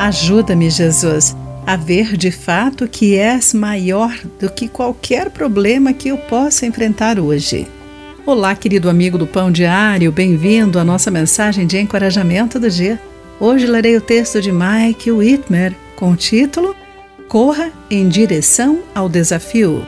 Ajuda-me, Jesus, a ver de fato que és maior do que qualquer problema que eu possa enfrentar hoje. Olá, querido amigo do Pão Diário, bem-vindo à nossa mensagem de encorajamento do dia. Hoje lerei o texto de Mike Whitmer com o título Corra em direção ao desafio.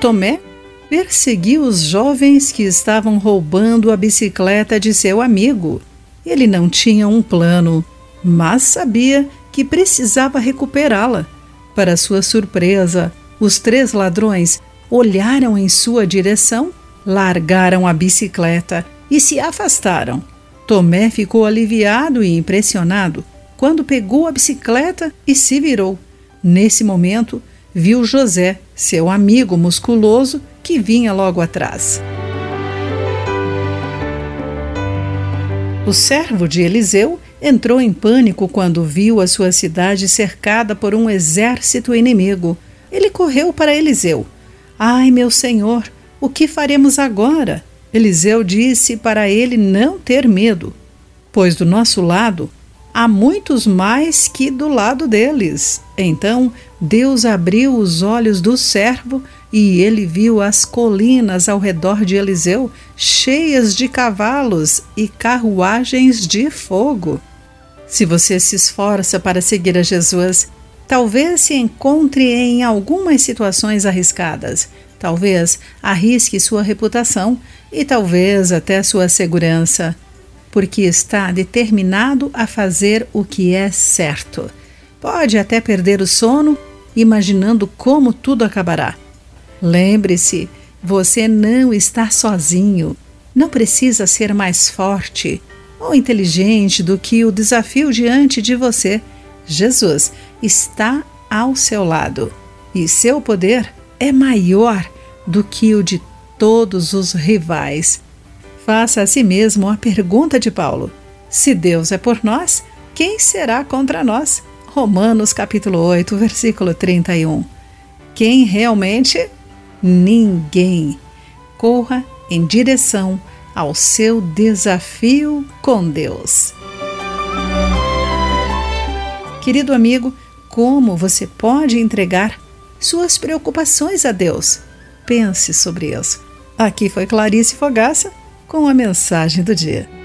Tomé perseguiu os jovens que estavam roubando a bicicleta de seu amigo. Ele não tinha um plano, mas sabia que precisava recuperá-la. Para sua surpresa, os três ladrões olharam em sua direção, largaram a bicicleta e se afastaram. Tomé ficou aliviado e impressionado quando pegou a bicicleta e se virou. Nesse momento, viu José, seu amigo musculoso, que vinha logo atrás. O servo de Eliseu entrou em pânico quando viu a sua cidade cercada por um exército inimigo. Ele correu para Eliseu. Ai, meu senhor, o que faremos agora? Eliseu disse para ele não ter medo, pois do nosso lado há muitos mais que do lado deles. Então Deus abriu os olhos do servo e ele viu as colinas ao redor de Eliseu cheias de cavalos e carruagens de fogo. Se você se esforça para seguir a Jesus, talvez se encontre em algumas situações arriscadas. Talvez arrisque sua reputação e talvez até sua segurança porque está determinado a fazer o que é certo. Pode até perder o sono, imaginando como tudo acabará. Lembre-se, você não está sozinho. Não precisa ser mais forte ou inteligente do que o desafio diante de você. Jesus está ao seu lado e seu poder é maior do que o de todos os rivais. Faça a si mesmo a pergunta de Paulo: Se Deus é por nós, quem será contra nós? Romanos capítulo 8, versículo 31. Quem realmente? Ninguém. Corra em direção ao seu desafio com Deus. Querido amigo, como você pode entregar suas preocupações a Deus? Pense sobre isso. Aqui foi Clarice Fogaça com a mensagem do dia.